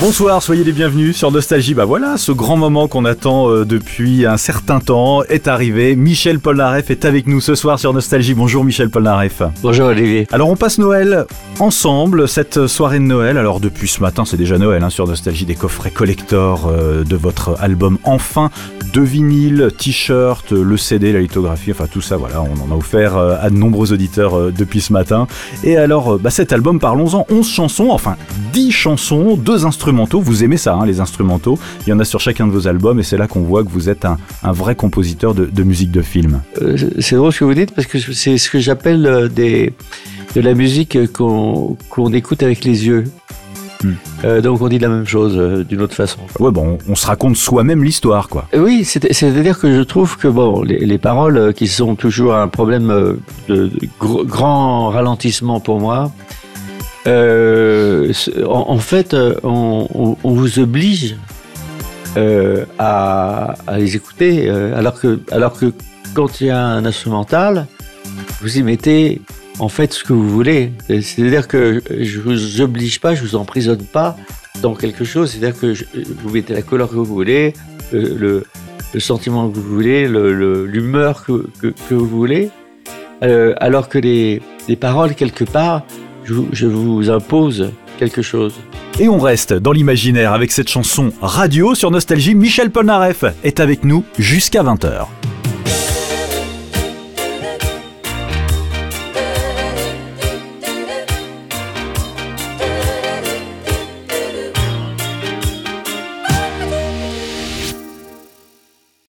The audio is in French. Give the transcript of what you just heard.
Bonsoir, soyez les bienvenus sur Nostalgie. Bah voilà, ce grand moment qu'on attend euh, depuis un certain temps est arrivé. Michel Polnareff est avec nous ce soir sur Nostalgie. Bonjour Michel Polnareff. Bonjour Olivier. Alors on passe Noël ensemble, cette soirée de Noël. Alors depuis ce matin, c'est déjà Noël hein, sur Nostalgie, des coffrets collector euh, de votre album Enfin, de vinyle, t-shirt, le CD, la lithographie, enfin tout ça, voilà, on en a offert euh, à de nombreux auditeurs depuis ce matin. Et alors, bah, cet album, parlons-en, 11 chansons, enfin 10 chansons, deux instruments vous aimez ça, hein, les instrumentaux. Il y en a sur chacun de vos albums et c'est là qu'on voit que vous êtes un, vrai compositeur de, musique de film. Euh, c'est drôle ce que vous dites parce que c'est ce que j'appelle euh, de la musique qu'on écoute avec les yeux. Hmm. Euh, donc on dit la même chose d'une autre façon. Ouais, bon, on, se raconte soi-même l'histoire, quoi. oui, c'est-à-dire que je trouve que bon, les, paroles qui sont toujours un problème de, grand ralentissement pour moi, euh, en, fait, euh, on, vous oblige euh, à, les écouter, alors, que, alors que quand il y a un instrumental, vous y mettez en fait ce que vous voulez. C'est-à-dire que je vous oblige pas, je vous emprisonne pas dans quelque chose. C'est-à-dire que vous mettez la couleur que vous voulez, le, sentiment que vous voulez, l'humeur que, que, vous voulez. alors que les paroles, quelque part, je, vous impose quelque chose. Et on reste dans l'imaginaire avec cette chanson radio sur Nostalgie. Michel Polnareff est avec nous jusqu'à 20h.